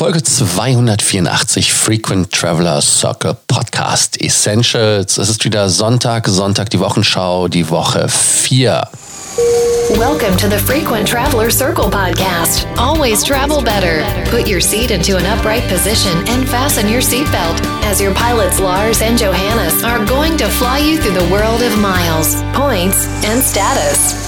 Folge 284 Frequent Traveler Circle Podcast Essentials. Es ist wieder Sonntag, Sonntag die Wochenschau, die Woche 4. Welcome to the Frequent Traveler Circle podcast. Always travel better. Put your seat into an upright position and fasten your seatbelt as your pilots Lars and Johannes are going to fly you through the world of miles, points, and status.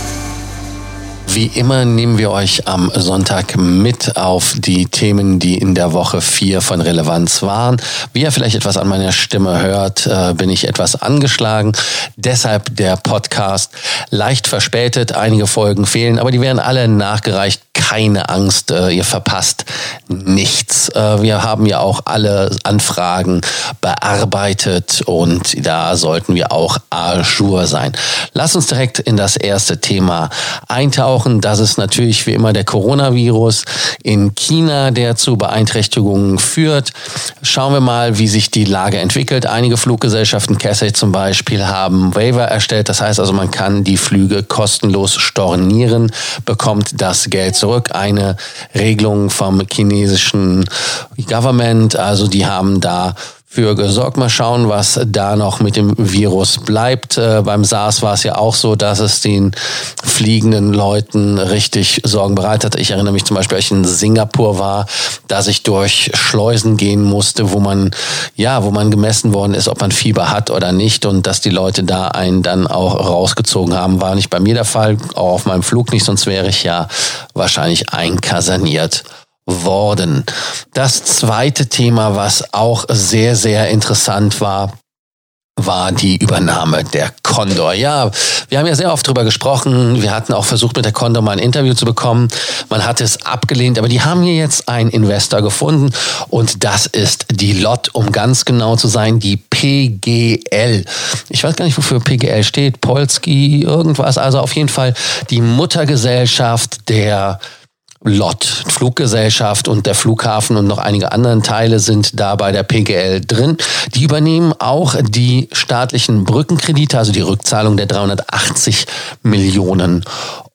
Wie immer nehmen wir euch am Sonntag mit auf die Themen, die in der Woche 4 von Relevanz waren. Wie ihr vielleicht etwas an meiner Stimme hört, äh, bin ich etwas angeschlagen. Deshalb der Podcast leicht verspätet. Einige Folgen fehlen, aber die werden alle nachgereicht keine Angst, äh, ihr verpasst nichts. Äh, wir haben ja auch alle Anfragen bearbeitet und da sollten wir auch ajour sein. Lass uns direkt in das erste Thema eintauchen. Das ist natürlich wie immer der Coronavirus in China, der zu Beeinträchtigungen führt. Schauen wir mal, wie sich die Lage entwickelt. Einige Fluggesellschaften, Cathay zum Beispiel, haben Waiver erstellt. Das heißt also, man kann die Flüge kostenlos stornieren, bekommt das Geld zurück eine Regelung vom chinesischen Government. Also die haben da für gesorgt. Mal schauen, was da noch mit dem Virus bleibt. Äh, beim SARS war es ja auch so, dass es den fliegenden Leuten richtig Sorgen bereitet hat. Ich erinnere mich zum Beispiel, als ich in Singapur war, dass ich durch Schleusen gehen musste, wo man, ja, wo man gemessen worden ist, ob man Fieber hat oder nicht und dass die Leute da einen dann auch rausgezogen haben. War nicht bei mir der Fall, auch auf meinem Flug nicht, sonst wäre ich ja wahrscheinlich einkasaniert worden. Das zweite Thema, was auch sehr, sehr interessant war, war die Übernahme der Condor. Ja, wir haben ja sehr oft drüber gesprochen. Wir hatten auch versucht, mit der Condor mal ein Interview zu bekommen. Man hat es abgelehnt, aber die haben hier jetzt einen Investor gefunden und das ist die LOT, um ganz genau zu sein, die PGL. Ich weiß gar nicht, wofür PGL steht. Polski, irgendwas. Also auf jeden Fall die Muttergesellschaft der LOT, Fluggesellschaft und der Flughafen und noch einige andere Teile sind da bei der PGL drin. Die übernehmen auch die staatlichen Brückenkredite, also die Rückzahlung der 380 Millionen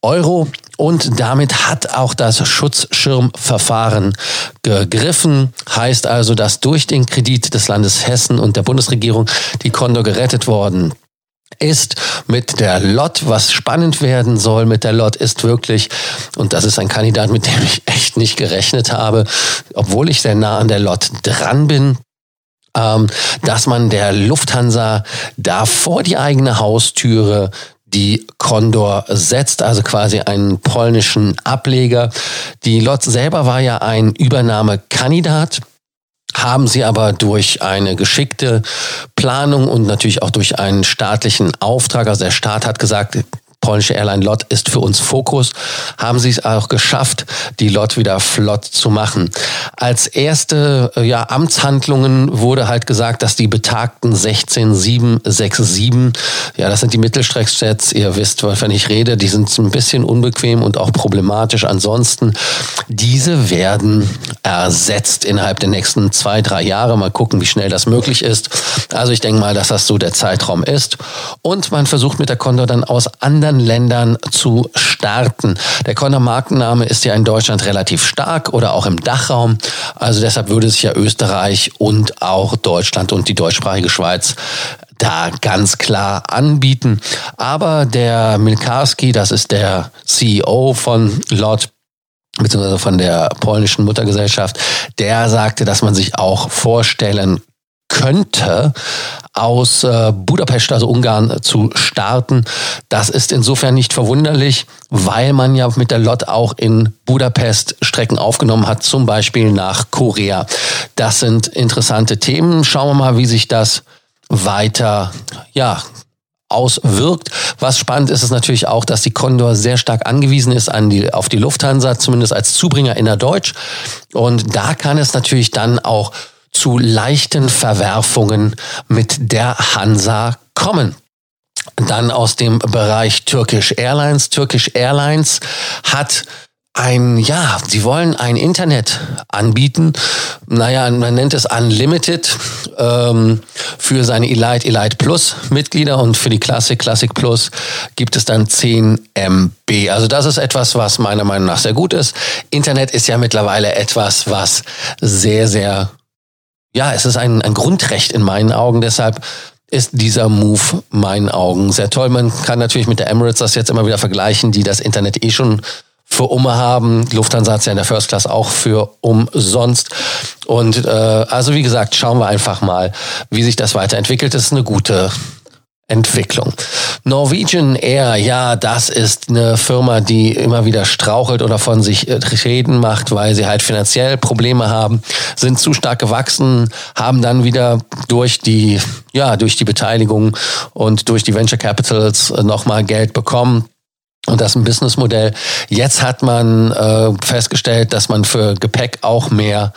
Euro. Und damit hat auch das Schutzschirmverfahren gegriffen. Heißt also, dass durch den Kredit des Landes Hessen und der Bundesregierung die Condor gerettet worden ist mit der Lot, was spannend werden soll mit der Lot, ist wirklich, und das ist ein Kandidat, mit dem ich echt nicht gerechnet habe, obwohl ich sehr nah an der Lot dran bin, ähm, dass man der Lufthansa da vor die eigene Haustüre die Condor setzt, also quasi einen polnischen Ableger. Die Lot selber war ja ein Übernahmekandidat haben sie aber durch eine geschickte Planung und natürlich auch durch einen staatlichen Auftrag, also der Staat hat gesagt, polnische Airline LOT ist für uns Fokus, haben sie es auch geschafft, die LOT wieder flott zu machen. Als erste äh, ja, Amtshandlungen wurde halt gesagt, dass die betagten 16767, ja, das sind die Mittelstrecksjets, ihr wisst, wovon ich rede, die sind ein bisschen unbequem und auch problematisch. Ansonsten, diese werden ersetzt innerhalb der nächsten zwei, drei Jahre. Mal gucken, wie schnell das möglich ist. Also ich denke mal, dass das so der Zeitraum ist. Und man versucht mit der Condor dann aus anderen anderen Ländern zu starten. Der Conner Markenname ist ja in Deutschland relativ stark oder auch im Dachraum. Also deshalb würde sich ja Österreich und auch Deutschland und die deutschsprachige Schweiz da ganz klar anbieten. Aber der Milkarski, das ist der CEO von Lord beziehungsweise von der polnischen Muttergesellschaft, der sagte, dass man sich auch vorstellen könnte, aus äh, Budapest, also Ungarn, zu starten. Das ist insofern nicht verwunderlich, weil man ja mit der LOT auch in Budapest Strecken aufgenommen hat, zum Beispiel nach Korea. Das sind interessante Themen. Schauen wir mal, wie sich das weiter, ja, auswirkt. Was spannend ist, ist natürlich auch, dass die Condor sehr stark angewiesen ist an die, auf die Lufthansa, zumindest als Zubringer innerdeutsch. Und da kann es natürlich dann auch zu leichten Verwerfungen mit der Hansa kommen. Dann aus dem Bereich Turkish Airlines. Turkish Airlines hat ein, ja, sie wollen ein Internet anbieten. Naja, man nennt es Unlimited ähm, für seine Elite, Elite Plus Mitglieder und für die Classic, Classic Plus gibt es dann 10 MB. Also das ist etwas, was meiner Meinung nach sehr gut ist. Internet ist ja mittlerweile etwas, was sehr, sehr, ja, es ist ein, ein Grundrecht in meinen Augen. Deshalb ist dieser Move meinen Augen sehr toll. Man kann natürlich mit der Emirates das jetzt immer wieder vergleichen, die das Internet eh schon für Umme haben. Lufthansa hat ja in der First Class auch für umsonst. Und äh, also wie gesagt, schauen wir einfach mal, wie sich das weiterentwickelt. Das ist eine gute Entwicklung. Norwegian Air, ja, das ist eine Firma, die immer wieder strauchelt oder von sich äh, reden macht, weil sie halt finanziell Probleme haben, sind zu stark gewachsen, haben dann wieder durch die, ja, durch die Beteiligung und durch die Venture Capitals nochmal Geld bekommen. Und das ist ein Businessmodell. Jetzt hat man äh, festgestellt, dass man für Gepäck auch mehr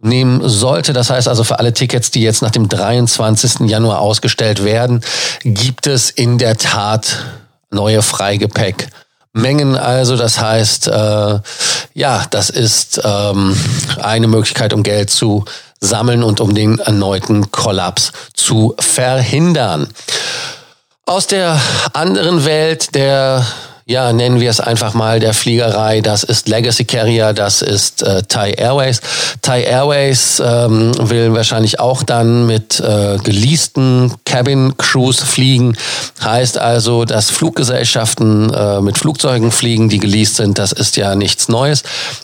nehmen sollte. Das heißt also für alle Tickets, die jetzt nach dem 23. Januar ausgestellt werden, gibt es in der Tat neue Freigepäckmengen. Also das heißt, äh, ja, das ist ähm, eine Möglichkeit, um Geld zu sammeln und um den erneuten Kollaps zu verhindern. Aus der anderen Welt der ja, nennen wir es einfach mal der Fliegerei. Das ist Legacy Carrier, das ist äh, Thai Airways. Thai Airways ähm, will wahrscheinlich auch dann mit äh, geleasten Cabin Crews fliegen. Heißt also, dass Fluggesellschaften äh, mit Flugzeugen fliegen, die geleast sind, das ist ja nichts Neues.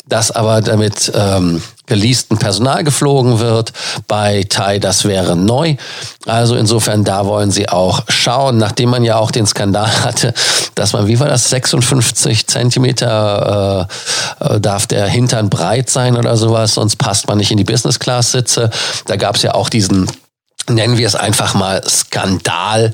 Das aber damit ähm, geleasten Personal geflogen wird. Bei Thai, das wäre neu. Also insofern, da wollen sie auch schauen, nachdem man ja auch den Skandal hatte, dass man, wie war das, 56 Zentimeter äh, äh, darf der Hintern breit sein oder sowas, sonst passt man nicht in die Business Class Sitze. Da gab es ja auch diesen nennen wir es einfach mal Skandal.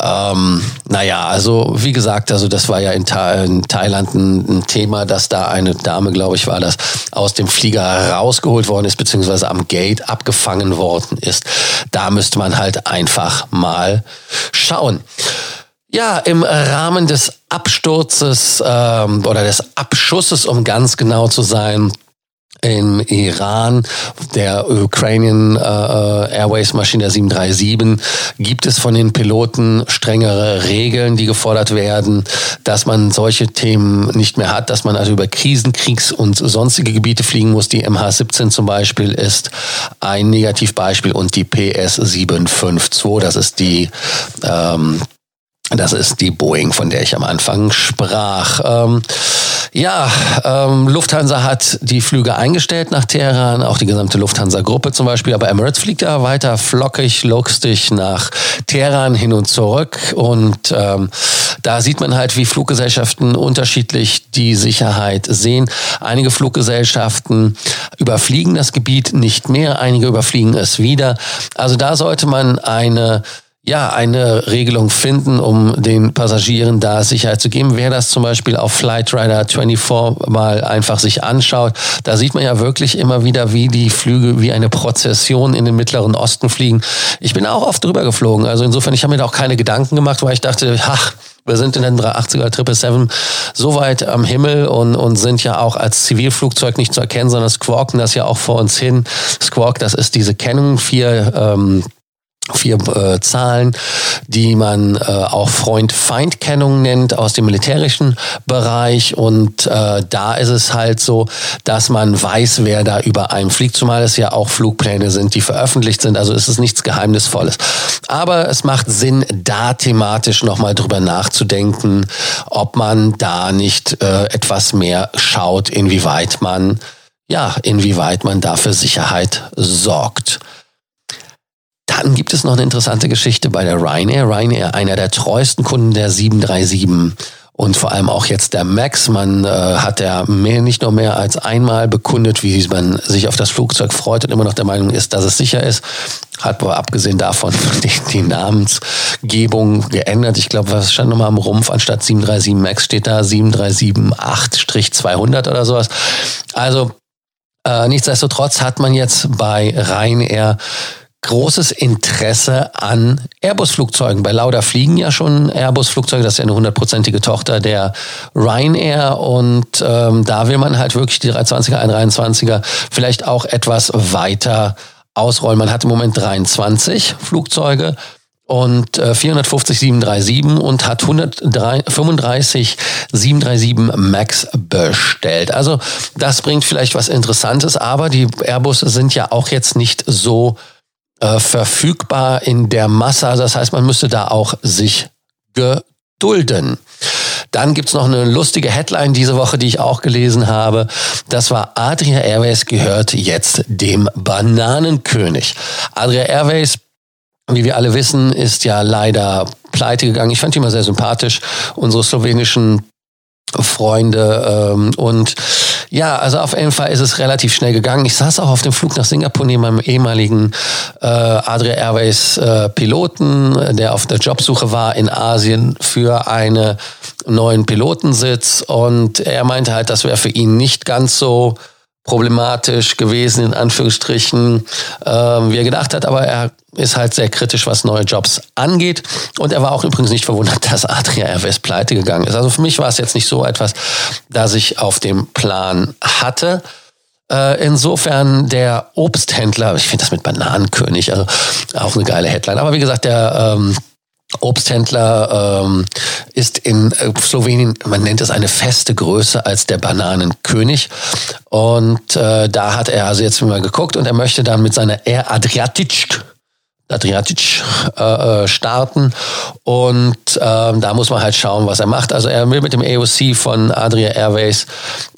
Ähm, naja, also wie gesagt, also das war ja in, Tha in Thailand ein, ein, Thema, dass da eine Dame, glaube ich, war das, aus dem Flieger rausgeholt worden ist, beziehungsweise am Gate abgefangen worden ist. Da müsste man halt einfach mal schauen. Ja, im Rahmen des Absturzes ähm, oder des Abschusses, um ganz genau zu sein, im Iran, der Ukrainian äh, Airways Maschine 737, gibt es von den Piloten strengere Regeln, die gefordert werden, dass man solche Themen nicht mehr hat, dass man also über Krisen, Kriegs- und sonstige Gebiete fliegen muss. Die MH17 zum Beispiel ist ein Negativbeispiel und die PS 752, das ist die ähm, das ist die Boeing, von der ich am Anfang sprach. Ähm, ja, ähm, Lufthansa hat die Flüge eingestellt nach Teheran, auch die gesamte Lufthansa-Gruppe zum Beispiel. Aber Emirates fliegt ja weiter flockig, lustig nach Teheran hin und zurück. Und ähm, da sieht man halt, wie Fluggesellschaften unterschiedlich die Sicherheit sehen. Einige Fluggesellschaften überfliegen das Gebiet nicht mehr, einige überfliegen es wieder. Also da sollte man eine ja, eine Regelung finden, um den Passagieren da Sicherheit zu geben. Wer das zum Beispiel auf Flight Rider 24 mal einfach sich anschaut, da sieht man ja wirklich immer wieder, wie die Flüge wie eine Prozession in den Mittleren Osten fliegen. Ich bin auch oft drüber geflogen. Also insofern, ich habe mir da auch keine Gedanken gemacht, weil ich dachte, ach, wir sind in den 380er 777 so weit am Himmel und, und sind ja auch als Zivilflugzeug nicht zu erkennen, sondern squawken das ja auch vor uns hin. Squawk, das ist diese Canon 4 ähm, vier äh, Zahlen, die man äh, auch Freund-Feind-Kennung nennt aus dem militärischen Bereich. Und äh, da ist es halt so, dass man weiß, wer da über einem fliegt, zumal es ja auch Flugpläne sind, die veröffentlicht sind. Also ist es nichts Geheimnisvolles. Aber es macht Sinn, da thematisch nochmal drüber nachzudenken, ob man da nicht äh, etwas mehr schaut, inwieweit man ja, inwieweit man da für Sicherheit sorgt. Dann gibt es noch eine interessante Geschichte bei der Ryanair. Ryanair, einer der treuesten Kunden der 737 und vor allem auch jetzt der Max. Man äh, hat ja mehr, nicht nur mehr als einmal bekundet, wie man sich auf das Flugzeug freut und immer noch der Meinung ist, dass es sicher ist. Hat aber abgesehen davon die, die Namensgebung geändert. Ich glaube, was stand nochmal am Rumpf? Anstatt 737 Max steht da 737-8-200 oder sowas. Also äh, nichtsdestotrotz hat man jetzt bei Ryanair großes Interesse an Airbus-Flugzeugen. Bei Lauda fliegen ja schon Airbus-Flugzeuge, das ist ja eine hundertprozentige Tochter der Ryanair und ähm, da will man halt wirklich die 320er, 123er vielleicht auch etwas weiter ausrollen. Man hat im Moment 23 Flugzeuge und äh, 450 737 und hat 135 737 Max bestellt. Also das bringt vielleicht was Interessantes, aber die Airbus sind ja auch jetzt nicht so äh, verfügbar in der Masse. Also das heißt, man müsste da auch sich gedulden. Dann gibt's noch eine lustige Headline diese Woche, die ich auch gelesen habe. Das war Adria Airways gehört jetzt dem Bananenkönig. Adria Airways wie wir alle wissen, ist ja leider pleite gegangen. Ich fand die immer sehr sympathisch, unsere slowenischen Freunde. Ähm, und ja, also auf jeden Fall ist es relativ schnell gegangen. Ich saß auch auf dem Flug nach Singapur neben meinem ehemaligen äh, Adria Airways äh, Piloten, der auf der Jobsuche war in Asien für einen neuen Pilotensitz. Und er meinte halt, das wäre für ihn nicht ganz so problematisch gewesen, in Anführungsstrichen, ähm, wie er gedacht hat, aber er ist halt sehr kritisch, was neue Jobs angeht. Und er war auch übrigens nicht verwundert, dass Adria Airways pleite gegangen ist. Also für mich war es jetzt nicht so etwas, das ich auf dem Plan hatte. Äh, insofern der Obsthändler, ich finde das mit Bananenkönig, also auch eine geile Headline. Aber wie gesagt, der ähm, Obsthändler ähm, ist in äh, Slowenien, man nennt es eine feste Größe als der Bananenkönig. Und äh, da hat er also jetzt mal geguckt und er möchte dann mit seiner Air Adriatic Adriatic äh, äh, starten und ähm, da muss man halt schauen, was er macht. Also er will mit dem AOC von Adria Airways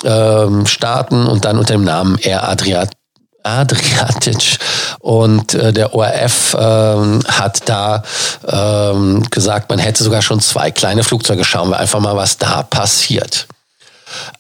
ähm, starten und dann unter dem Namen Air Adriatic Adriatic. Und äh, der ORF ähm, hat da ähm, gesagt, man hätte sogar schon zwei kleine Flugzeuge. Schauen wir einfach mal, was da passiert.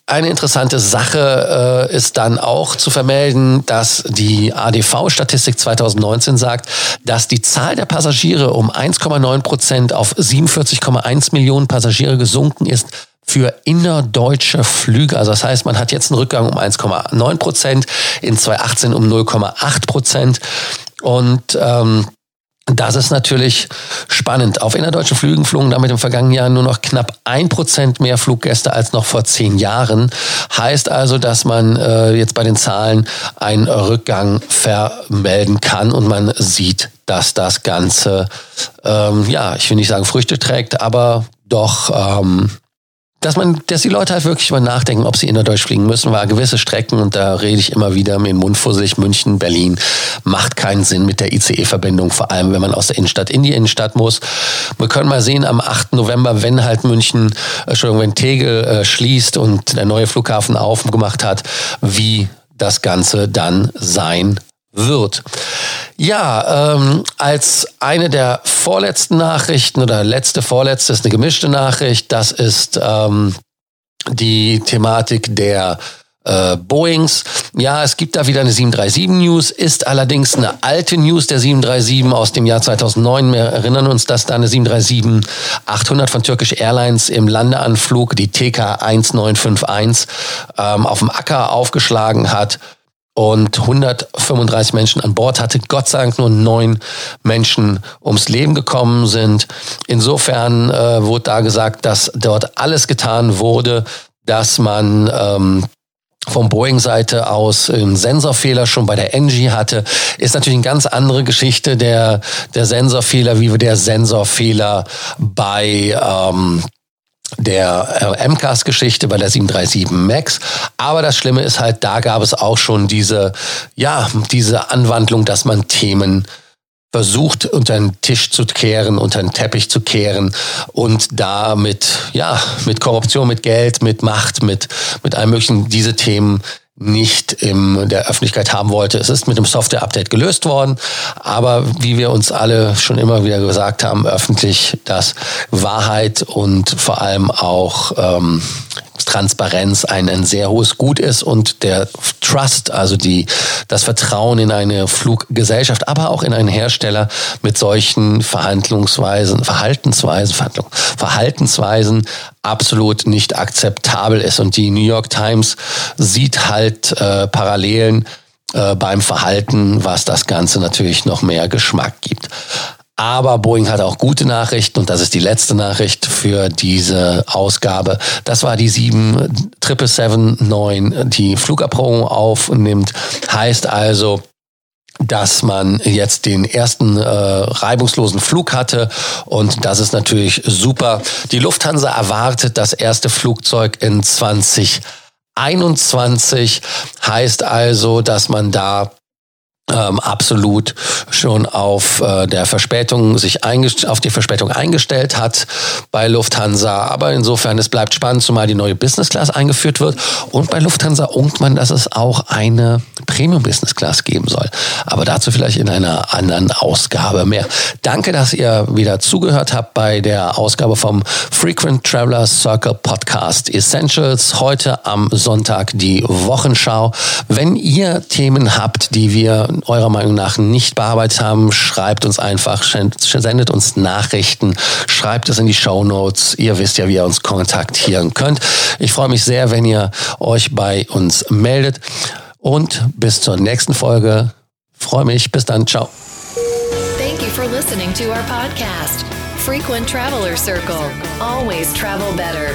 Eine interessante Sache äh, ist dann auch zu vermelden, dass die ADV-Statistik 2019 sagt, dass die Zahl der Passagiere um 1,9 Prozent auf 47,1 Millionen Passagiere gesunken ist für innerdeutsche Flüge. Also das heißt, man hat jetzt einen Rückgang um 1,9 Prozent, in 2018 um 0,8 Prozent. Und ähm, das ist natürlich spannend. Auf innerdeutschen Flügen flogen damit im vergangenen Jahr nur noch knapp ein Prozent mehr Fluggäste als noch vor zehn Jahren. Heißt also, dass man äh, jetzt bei den Zahlen einen Rückgang vermelden kann und man sieht, dass das Ganze, ähm, ja, ich will nicht sagen Früchte trägt, aber doch ähm, dass man, dass die Leute halt wirklich mal nachdenken, ob sie innerdeutsch fliegen müssen, weil gewisse Strecken, und da rede ich immer wieder mit dem Mund vor sich, München, Berlin, macht keinen Sinn mit der ICE-Verbindung, vor allem wenn man aus der Innenstadt in die Innenstadt muss. Wir können mal sehen, am 8. November, wenn halt München, äh, Entschuldigung, wenn Tegel äh, schließt und der neue Flughafen aufgemacht hat, wie das Ganze dann sein wird. Ja, ähm, als eine der vorletzten Nachrichten oder letzte, vorletzte ist eine gemischte Nachricht. Das ist ähm, die Thematik der äh, Boeings. Ja, es gibt da wieder eine 737 News, ist allerdings eine alte News der 737 aus dem Jahr 2009. Wir erinnern uns, dass da eine 737-800 von Turkish Airlines im Landeanflug, die TK 1951, ähm, auf dem Acker aufgeschlagen hat und 135 Menschen an Bord hatte. Gott sei Dank nur neun Menschen ums Leben gekommen sind. Insofern äh, wurde da gesagt, dass dort alles getan wurde, dass man ähm, vom Boeing-Seite aus einen Sensorfehler schon bei der NG hatte, ist natürlich eine ganz andere Geschichte der, der Sensorfehler, wie der Sensorfehler bei ähm, der äh, MCAS-Geschichte bei der 737 MAX. Aber das Schlimme ist halt, da gab es auch schon diese, ja, diese Anwandlung, dass man Themen versucht, unter den Tisch zu kehren, unter den Teppich zu kehren und damit, ja, mit Korruption, mit Geld, mit Macht, mit, mit allem möglichen diese Themen nicht in der Öffentlichkeit haben wollte. Es ist mit dem Software-Update gelöst worden, aber wie wir uns alle schon immer wieder gesagt haben, öffentlich, dass Wahrheit und vor allem auch ähm, Transparenz ein, ein sehr hohes Gut ist und der Trust, also die, das Vertrauen in eine Fluggesellschaft, aber auch in einen Hersteller mit solchen Verhandlungsweisen, Verhaltensweisen, Verhandlung, Verhaltensweisen absolut nicht akzeptabel ist. Und die New York Times sieht halt äh, Parallelen äh, beim Verhalten, was das Ganze natürlich noch mehr Geschmack gibt. Aber Boeing hat auch gute Nachrichten und das ist die letzte Nachricht für diese Ausgabe. Das war die 7779, die Flugabprobung aufnimmt. Heißt also, dass man jetzt den ersten äh, reibungslosen Flug hatte und das ist natürlich super. Die Lufthansa erwartet das erste Flugzeug in 2021. Heißt also, dass man da ähm, absolut schon auf äh, der Verspätung sich auf die Verspätung eingestellt hat bei Lufthansa. Aber insofern, es bleibt spannend, zumal die neue Business Class eingeführt wird. Und bei Lufthansa unkt man, dass es auch eine Premium Business Class geben soll. Aber dazu vielleicht in einer anderen Ausgabe mehr. Danke, dass ihr wieder zugehört habt bei der Ausgabe vom Frequent Traveler Circle Podcast Essentials. Heute am Sonntag die Wochenschau. Wenn ihr Themen habt, die wir eurer Meinung nach nicht bearbeitet haben, schreibt uns einfach, sendet uns Nachrichten, schreibt es in die Show Notes. Ihr wisst ja, wie ihr uns kontaktieren könnt. Ich freue mich sehr, wenn ihr euch bei uns meldet. Und bis zur nächsten Folge. Freue mich. Bis dann. Ciao. Thank you for listening to our podcast. Frequent Traveler Circle. Always travel better.